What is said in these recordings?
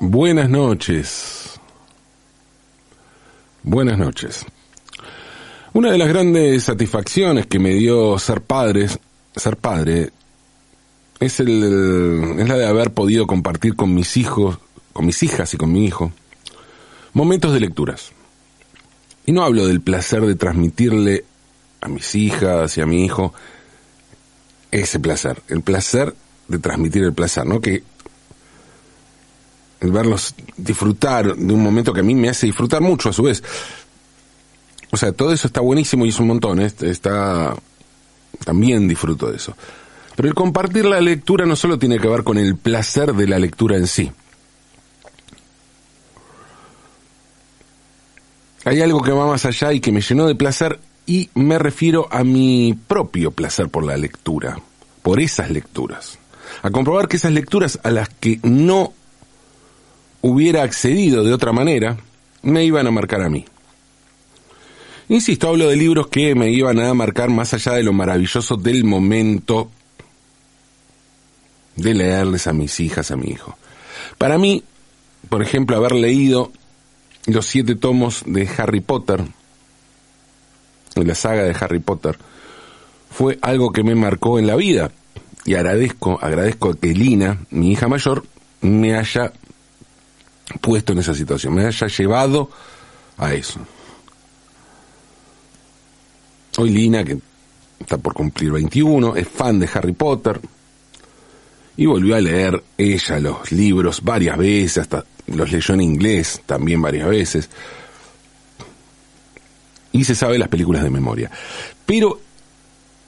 Buenas noches. Buenas noches. Una de las grandes satisfacciones que me dio ser padres, ser padre, es el es la de haber podido compartir con mis hijos, con mis hijas y con mi hijo momentos de lecturas. Y no hablo del placer de transmitirle a mis hijas y a mi hijo ese placer, el placer de transmitir el placer, ¿no? Que el verlos disfrutar de un momento que a mí me hace disfrutar mucho a su vez. O sea, todo eso está buenísimo y es un montón, ¿eh? está también disfruto de eso. Pero el compartir la lectura no solo tiene que ver con el placer de la lectura en sí. Hay algo que va más allá y que me llenó de placer y me refiero a mi propio placer por la lectura, por esas lecturas. A comprobar que esas lecturas a las que no hubiera accedido de otra manera, me iban a marcar a mí. Insisto, hablo de libros que me iban a marcar más allá de lo maravilloso del momento de leerles a mis hijas, a mi hijo. Para mí, por ejemplo, haber leído los siete tomos de Harry Potter, de la saga de Harry Potter, fue algo que me marcó en la vida. Y agradezco, agradezco que Lina, mi hija mayor, me haya puesto en esa situación, me haya llevado a eso. Hoy Lina, que está por cumplir 21, es fan de Harry Potter y volvió a leer ella los libros varias veces, hasta los leyó en inglés también varias veces. Y se sabe las películas de memoria. Pero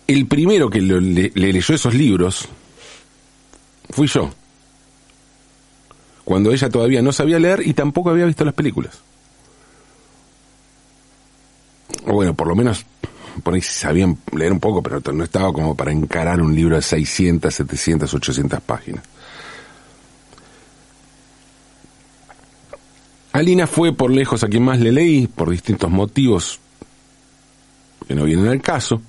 el primero que le, le leyó esos libros fui yo cuando ella todavía no sabía leer y tampoco había visto las películas. O bueno, por lo menos por ahí sabían leer un poco, pero no estaba como para encarar un libro de 600, 700, 800 páginas. Alina fue por lejos a quien más le leí, por distintos motivos que no vienen al caso.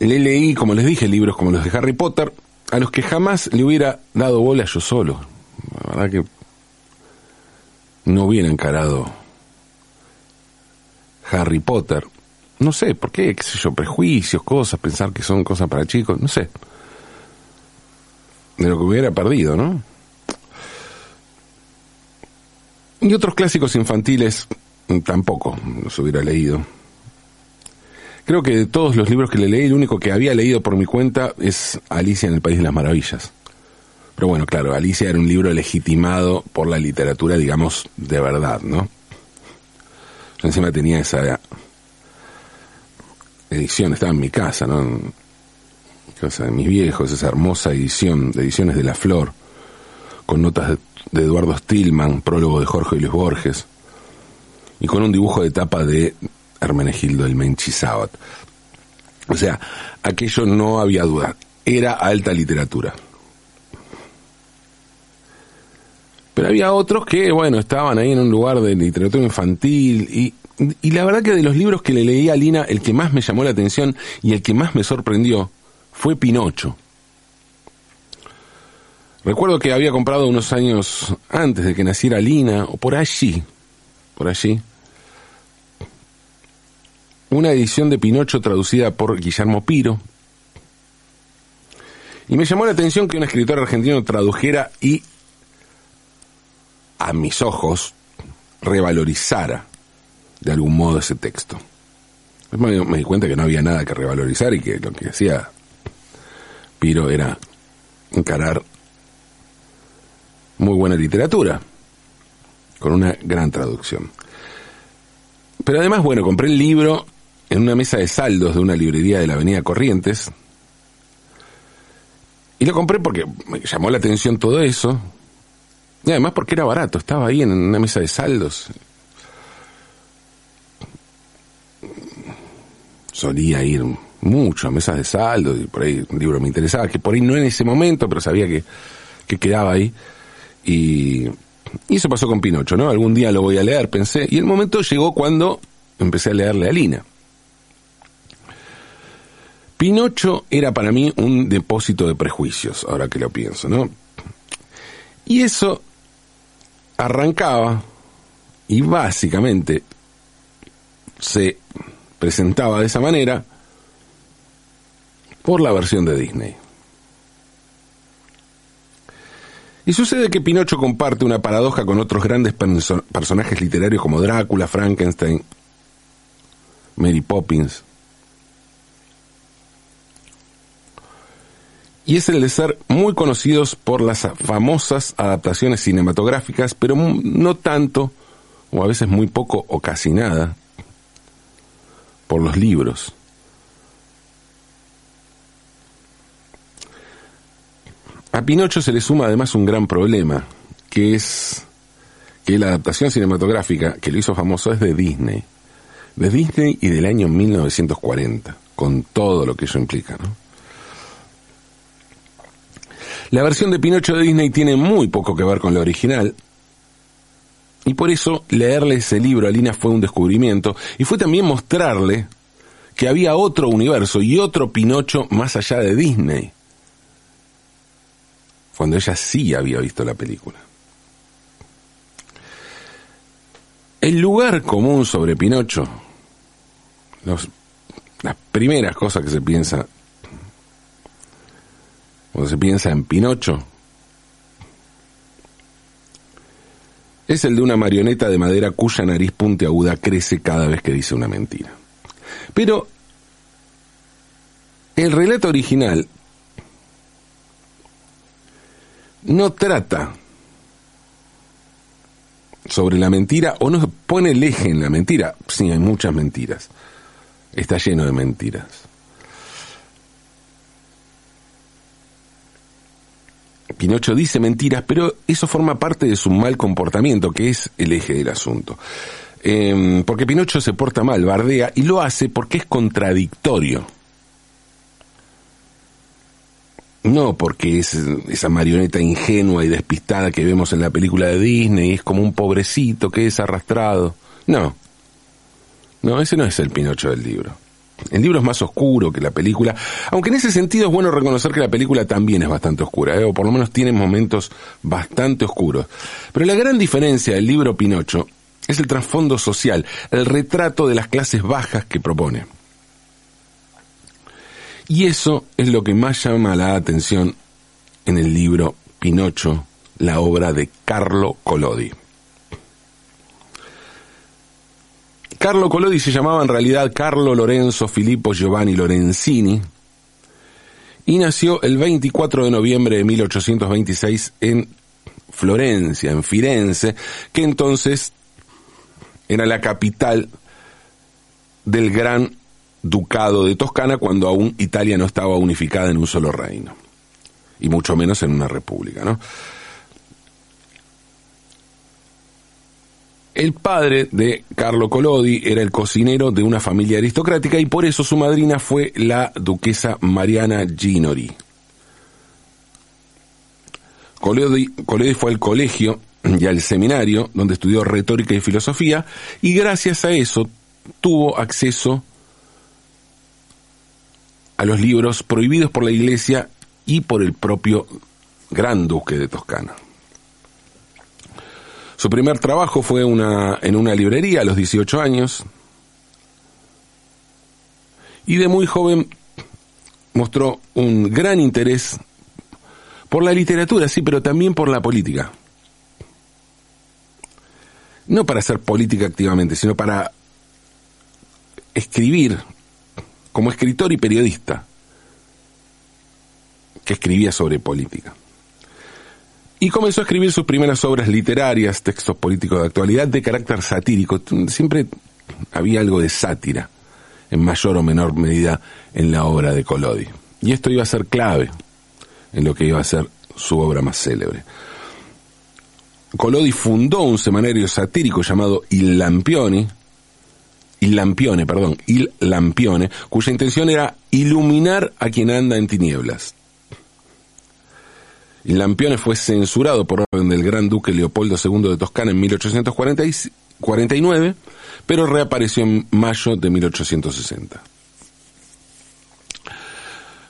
Le leí, como les dije, libros como los de Harry Potter, a los que jamás le hubiera dado bola yo solo. La verdad que no hubiera encarado Harry Potter. No sé, ¿por qué? ¿Qué sé yo? Prejuicios, cosas, pensar que son cosas para chicos, no sé. De lo que hubiera perdido, ¿no? Y otros clásicos infantiles tampoco los hubiera leído. Creo que de todos los libros que le leí, el único que había leído por mi cuenta es Alicia en el País de las Maravillas. Pero bueno, claro, Alicia era un libro legitimado por la literatura, digamos, de verdad, ¿no? Yo encima tenía esa edición, estaba en mi casa, ¿no? Casa de mis viejos, esa hermosa edición de Ediciones de la Flor, con notas de, Eduardo Stillman, prólogo de Jorge Luis Borges, y con un dibujo de tapa de Hermenegildo del Menchizábat. O sea, aquello no había duda, era alta literatura. Pero había otros que, bueno, estaban ahí en un lugar de literatura infantil y, y la verdad que de los libros que le leí a Lina, el que más me llamó la atención y el que más me sorprendió fue Pinocho. Recuerdo que había comprado unos años antes de que naciera Lina, o por allí, por allí, una edición de Pinocho traducida por Guillermo Piro. Y me llamó la atención que un escritor argentino tradujera y, a mis ojos, revalorizara de algún modo ese texto. Me, me di cuenta que no había nada que revalorizar y que lo que hacía Piro era encarar muy buena literatura, con una gran traducción. Pero además, bueno, compré el libro en una mesa de saldos de una librería de la Avenida Corrientes. Y lo compré porque me llamó la atención todo eso. Y además porque era barato, estaba ahí en una mesa de saldos. Solía ir mucho a mesas de saldos y por ahí un libro me interesaba, que por ahí no en ese momento, pero sabía que, que quedaba ahí. Y, y eso pasó con Pinocho, ¿no? Algún día lo voy a leer, pensé. Y el momento llegó cuando empecé a leerle a Lina. Pinocho era para mí un depósito de prejuicios, ahora que lo pienso, ¿no? Y eso arrancaba y básicamente se presentaba de esa manera por la versión de Disney. Y sucede que Pinocho comparte una paradoja con otros grandes personajes literarios como Drácula, Frankenstein, Mary Poppins. Y es el de ser muy conocidos por las famosas adaptaciones cinematográficas, pero no tanto, o a veces muy poco o casi nada, por los libros. A Pinocho se le suma además un gran problema, que es que la adaptación cinematográfica que lo hizo famoso es de Disney. De Disney y del año 1940, con todo lo que eso implica, ¿no? La versión de Pinocho de Disney tiene muy poco que ver con la original, y por eso leerle ese libro a Lina fue un descubrimiento, y fue también mostrarle que había otro universo y otro Pinocho más allá de Disney. Cuando ella sí había visto la película. El lugar común sobre Pinocho, las primeras cosas que se piensa cuando se piensa en Pinocho, es el de una marioneta de madera cuya nariz puntiaguda crece cada vez que dice una mentira. Pero el relato original no trata sobre la mentira o no pone el eje en la mentira. Sí, hay muchas mentiras. Está lleno de mentiras. Pinocho dice mentiras, pero eso forma parte de su mal comportamiento, que es el eje del asunto. Em, porque Pinocho se porta mal, bardea, y lo hace porque es contradictorio. No porque es esa marioneta ingenua y despistada que vemos en la película de Disney, es como un pobrecito que es arrastrado. No. No, ese no es el Pinocho del libro. El libro es más oscuro que la película, aunque en ese sentido es bueno reconocer que la película también es bastante oscura, ¿eh? o por lo menos tiene momentos bastante oscuros. Pero la gran diferencia del libro Pinocho es el trasfondo social, el retrato de las clases bajas que propone. Y eso es lo que más llama la atención en el libro Pinocho, la obra de Carlo Collodi. Carlo Collodi se llamaba en realidad Carlo Lorenzo Filippo Giovanni Lorenzini y nació el 24 de noviembre de 1826 en Florencia, en Firenze, que entonces era la capital del gran ducado de Toscana cuando aún Italia no estaba unificada en un solo reino, y mucho menos en una república, ¿no? El padre de Carlo Collodi era el cocinero de una familia aristocrática y por eso su madrina fue la duquesa Mariana Ginori. Collodi, fue al colegio y al seminario donde estudió retórica y filosofía y gracias a eso tuvo acceso a los libros prohibidos por la Iglesia y por el propio Gran Duque de Toscana. Su primer trabajo fue una, en una librería a los 18 años y de muy joven mostró un gran interés por la literatura, sí, pero también por la política. No para hacer política activamente, sino para escribir como escritor y periodista que escribía sobre política. Y comenzó a escribir sus primeras obras literarias, textos políticos de actualidad de carácter satírico. Siempre había algo de sátira, en mayor o menor medida, en la obra de Collodi. Y esto iba a ser clave en lo que iba a ser su obra más célebre. Collodi fundó un semanario satírico llamado Il Lampioni, Il Lampione, perdón, Il Lampione, cuya intención era iluminar a quien anda en tinieblas. Lampione fue censurado por orden del gran duque Leopoldo II de Toscana en 1849, pero reapareció en mayo de 1860.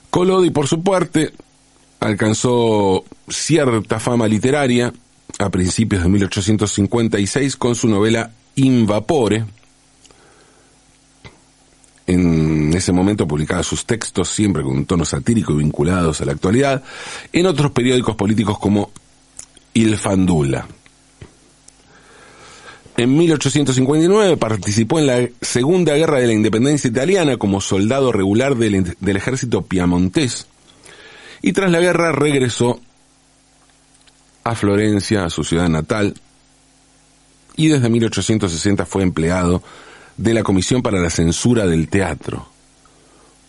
Collodi, por su parte, alcanzó cierta fama literaria a principios de 1856 con su novela Invapore. En ese momento publicaba sus textos siempre con un tono satírico y vinculados a la actualidad en otros periódicos políticos como Il Fandula. En 1859 participó en la Segunda Guerra de la Independencia Italiana como soldado regular del, del ejército piamontés y tras la guerra regresó a Florencia, a su ciudad natal, y desde 1860 fue empleado de la Comisión para la Censura del Teatro.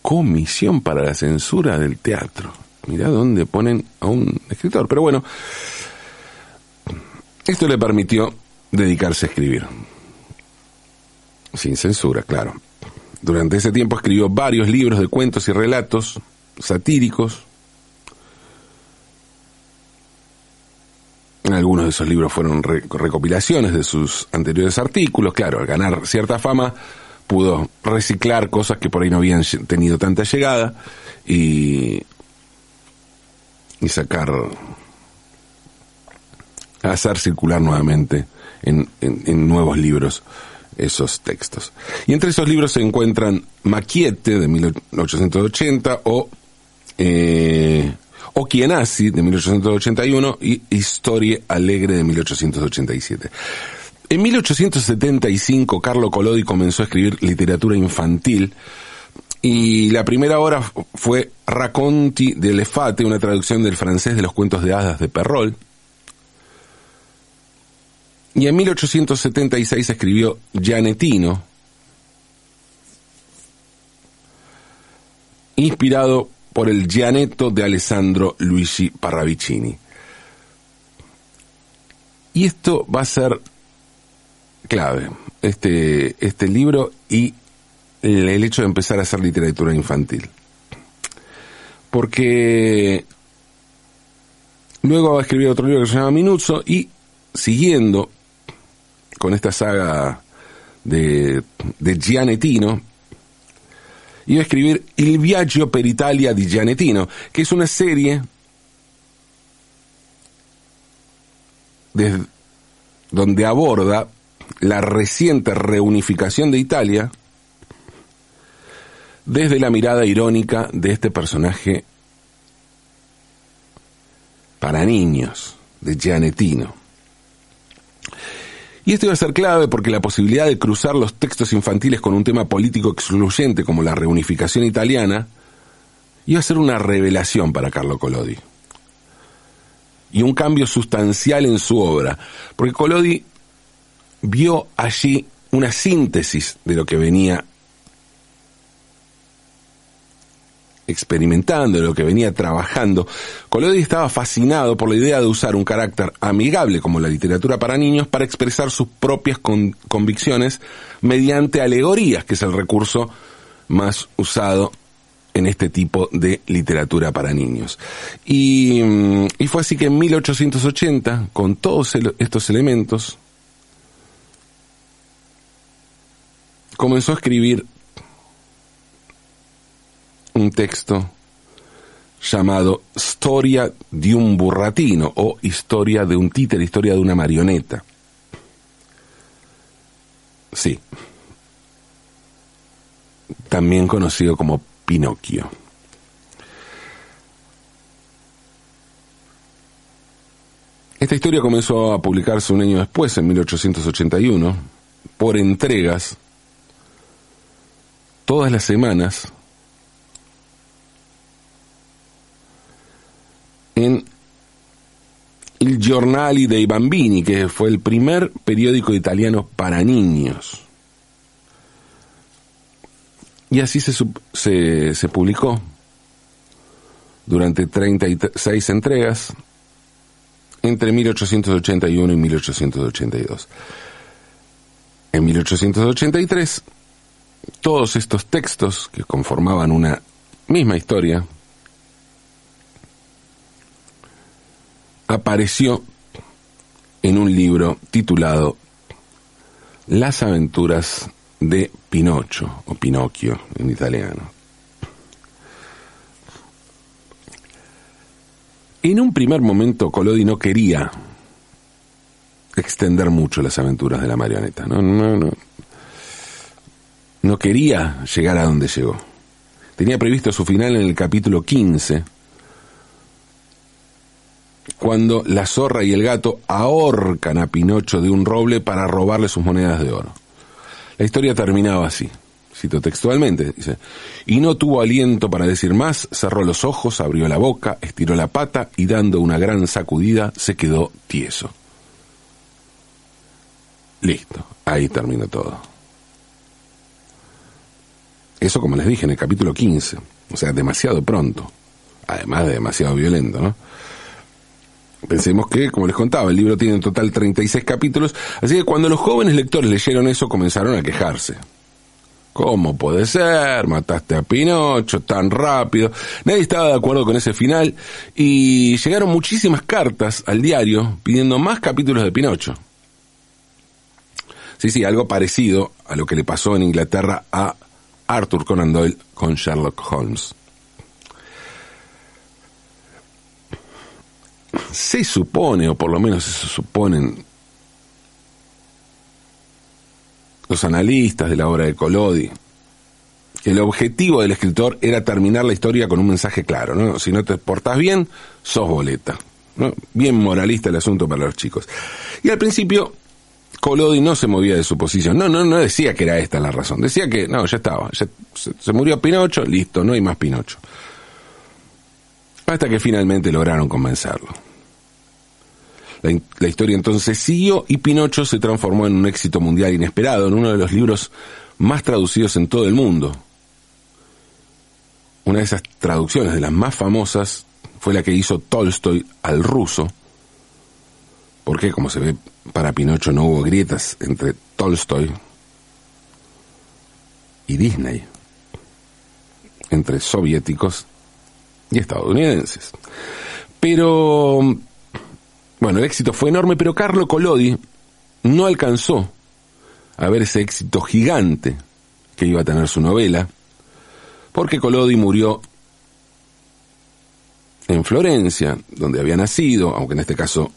Comisión para la Censura del Teatro. Mirá dónde ponen a un escritor. Pero bueno, esto le permitió dedicarse a escribir. Sin censura, claro. Durante ese tiempo escribió varios libros de cuentos y relatos satíricos, Algunos de esos libros fueron recopilaciones de sus anteriores artículos. Claro, al ganar cierta fama, pudo reciclar cosas que por ahí no habían tenido tanta llegada y, y sacar, hacer circular nuevamente en, en, nuevos libros esos textos. Y entre esos libros se encuentran Maquiete de 1880 o eh, Occhienazzi de 1881 y Historia Alegre de 1887. En 1875 Carlo Collodi comenzó a escribir literatura infantil y la primera obra fue Racconti dell'Efate, una traducción del francés de los cuentos de hadas de Perrol. Y en 1876 escribió Gianetino, inspirado por el Gianetto de Alessandro Luigi Parravicini. Y esto va a ser clave, este, este libro y el hecho de empezar a hacer literatura infantil. Porque luego va a escribir otro libro que se llama Minuzzo y siguiendo con esta saga de, de Gianettino, iba a escribir Il viaggio per Italia di Gianettino, que es una serie donde aborda la reciente reunificación de Italia desde la mirada irónica de este personaje para niños, de Gianettino. Y esto iba a ser clave porque la posibilidad de cruzar los textos infantiles con un tema político excluyente como la reunificación italiana iba a ser una revelación para Carlo Collodi. Y un cambio sustancial en su obra, porque Collodi vio allí una síntesis de lo que venía experimentando, lo que venía trabajando, Collodi estaba fascinado por la idea de usar un carácter amigable como la literatura para niños para expresar sus propias convicciones mediante alegorías, que es el recurso más usado en este tipo de literatura para niños. Y, mm, y fue así que en 1880, con todos estos elementos, comenzó a escribir un texto llamado Storia di un burratino o Historia de un títere, Historia de una marioneta. Sí. También conocido como Pinocchio. Esta historia comenzó a publicarse un año después, en 1881, por entregas, todas las semanas, en Il Giornali dei Bambini, que fue el primer periódico italiano para niños. Y así se, se, se publicó durante 36 entregas entre 1881 y 1882. En 1883, todos estos textos que conformaban una misma historia apareció en un libro titulado Las aventuras de Pinocho o Pinocchio en italiano. En un primer momento Collodi no quería extender mucho las aventuras de la marioneta, no, no, no. No quería llegar a donde llegó. Tenía previsto su final en el capítulo 15, cuando la zorra y el gato ahorcan a Pinocho de un roble para robarle sus monedas de oro. La historia terminaba así, cito textualmente, dice, y no tuvo aliento para decir más, cerró los ojos, abrió la boca, estiró la pata y dando una gran sacudida se quedó tieso. Listo, ahí terminó todo. Eso como les dije en el capítulo 15, o sea, demasiado pronto, además de demasiado violento, ¿no? Pensemos que, como les contaba, el libro tiene en total 36 capítulos, así que cuando los jóvenes lectores leyeron eso comenzaron a quejarse. ¿Cómo puede ser? Mataste a Pinocho tan rápido. Nadie estaba de acuerdo con ese final y llegaron muchísimas cartas al diario pidiendo más capítulos de Pinocho. Sí, sí, algo parecido a lo que le pasó en Inglaterra a Arthur Conan Doyle con Sherlock Holmes. Se supone, o por lo menos se suponen los analistas de la obra de Collodi, que el objetivo del escritor era terminar la historia con un mensaje claro, ¿no? Si no te portás bien, sos boleta. ¿no? Bien moralista el asunto para los chicos. Y al principio, Collodi no se movía de su posición. No, no, no decía que era esta la razón. Decía que, no, ya estaba. se, se murió Pinocho, listo, no hay más Pinocho. Hasta que finalmente lograron convencerlo. La, historia entonces siguió y Pinocho se transformó en un éxito mundial inesperado, en uno de los libros más traducidos en todo el mundo. Una de esas traducciones, de las más famosas, fue la que hizo Tolstoy al ruso, porque como se ve, para Pinocho no hubo grietas entre Tolstoy y Disney, entre soviéticos y estadounidenses. Pero bueno, el éxito fue enorme, pero Carlo Collodi no alcanzó a ver ese éxito gigante que iba a tener su novela, porque Collodi murió en Florencia, donde había nacido, aunque en este caso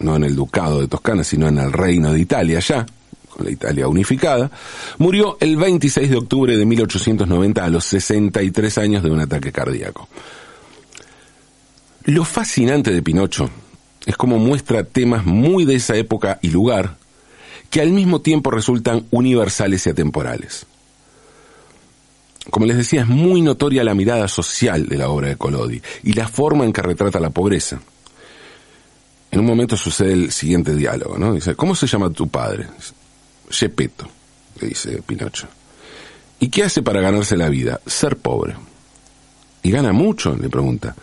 no en el ducado de Toscana, sino en el reino de Italia ya, con la Italia unificada, murió el 26 de octubre de 1890 a los 63 años de un ataque cardíaco. Lo fascinante de Pinocho es como muestra temas muy de esa época y lugar que al mismo tiempo resultan universales y atemporales. Como les decía, es muy notoria la mirada social de la obra de Collodi y la forma en que retrata la pobreza. En un momento sucede el siguiente diálogo, ¿no? Dice, ¿cómo se llama tu padre? Gepetto, le dice Pinocho. ¿Y qué hace para ganarse la vida? Ser pobre. ¿Y gana mucho? le pregunta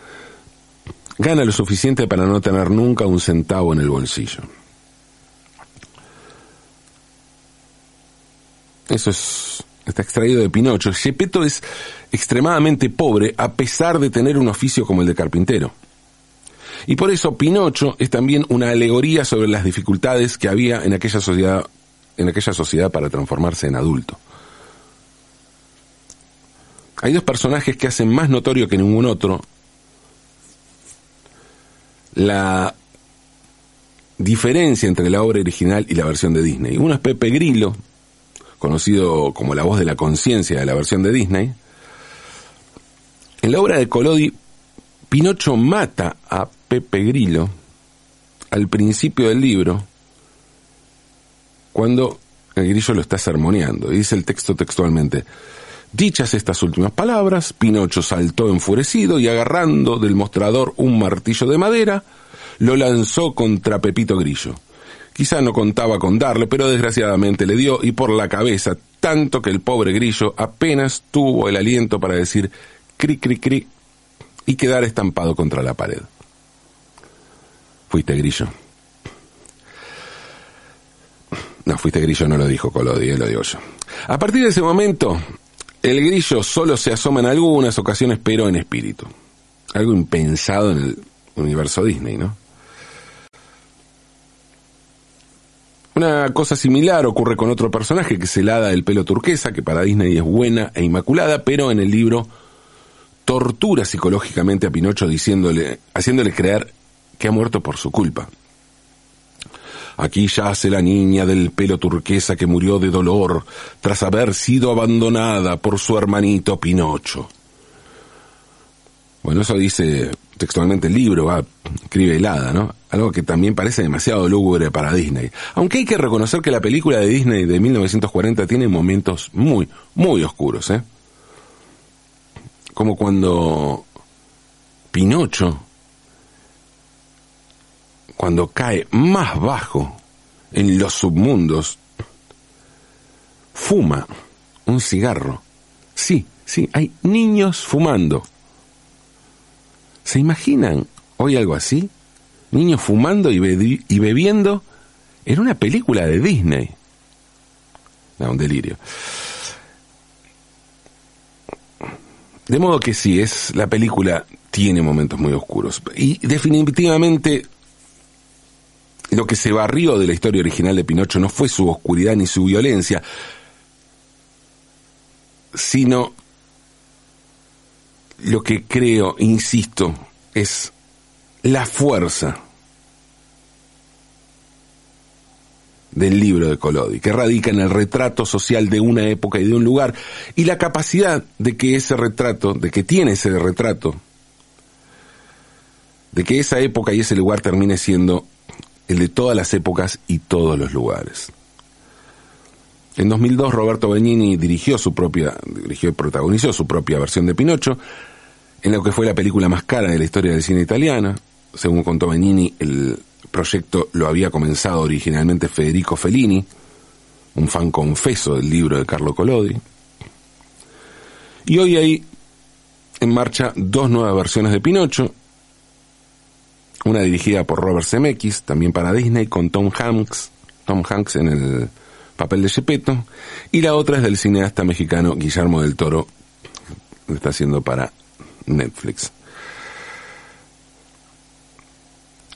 gana lo suficiente para no tener nunca un centavo en el bolsillo. Eso es, está extraído de Pinocho. Gepetto es extremadamente pobre a pesar de tener un oficio como el de carpintero. Y por eso Pinocho es también una alegoría sobre las dificultades que había en aquella sociedad, en aquella sociedad para transformarse en adulto. Hay dos personajes que hacen más notorio que ningún otro la diferencia entre la obra original y la versión de Disney. Uno es Pepe Grillo, conocido como la voz de la conciencia de la versión de Disney. En la obra de Collodi, Pinocho mata a Pepe Grillo al principio del libro, cuando el grillo lo está sermoneando. Dice el texto textualmente, Dichas estas últimas palabras, Pinocho saltó enfurecido y agarrando del mostrador un martillo de madera, lo lanzó contra Pepito Grillo. Quizá no contaba con darle, pero desgraciadamente le dio y por la cabeza, tanto que el pobre Grillo apenas tuvo el aliento para decir cri cri cri y quedar estampado contra la pared. Fuiste Grillo. No, fuiste Grillo, no lo dijo Colodi, eh, lo digo yo. A partir de ese momento, el grillo solo se asoma en algunas ocasiones, pero en espíritu. Algo impensado en el universo Disney, ¿no? Una cosa similar ocurre con otro personaje que se el pelo turquesa, que para Disney es buena e inmaculada, pero en el libro tortura psicológicamente a Pinocho diciéndole, haciéndole creer que ha muerto por su culpa. Aquí yace la niña del pelo turquesa que murió de dolor tras haber sido abandonada por su hermanito Pinocho. Bueno, eso dice textualmente el libro, va, escribe helada, ¿no? Algo que también parece demasiado lúgubre para Disney. Aunque hay que reconocer que la película de Disney de 1940 tiene momentos muy, muy oscuros, ¿eh? Como cuando Pinocho, cuando cae más bajo en los submundos, fuma un cigarro. Sí, sí, hay niños fumando. ¿Se imaginan hoy algo así? Niños fumando y, bebiendo en una película de Disney. Da un delirio. De modo que sí, es la película tiene momentos muy oscuros y definitivamente lo que se barrió de la historia original de Pinocho no fue su oscuridad ni su violencia, sino lo que creo, insisto, es la fuerza del libro de Collodi, que radica en el retrato social de una época y de un lugar, y la capacidad de que ese retrato, de que tiene ese retrato, de que esa época y ese lugar termine siendo el de todas las épocas y todos los lugares. En 2002 Roberto Benigni dirigió su propia, dirigió y protagonizó su propia versión de Pinocho, en lo que fue la película más cara de la historia del cine italiana. Según contó Benigni, el proyecto lo había comenzado originalmente Federico Fellini, un fan confeso del libro de Carlo Collodi. Y hoy hay en marcha dos nuevas versiones de Pinocho, una dirigida por Robert Zemeckis, también para Disney, con Tom Hanks, Tom Hanks en el papel de Gepetto, y la otra es del cineasta mexicano Guillermo del Toro, está haciendo para Netflix.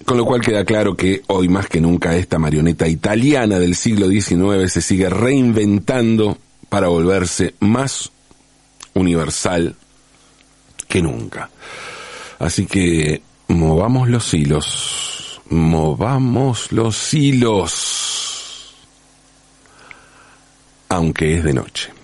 Con lo cual queda claro que hoy más que nunca esta marioneta italiana del siglo XIX se sigue reinventando para volverse más universal que nunca. Así que movamos los hilos, movamos los hilos, aunque es de noche.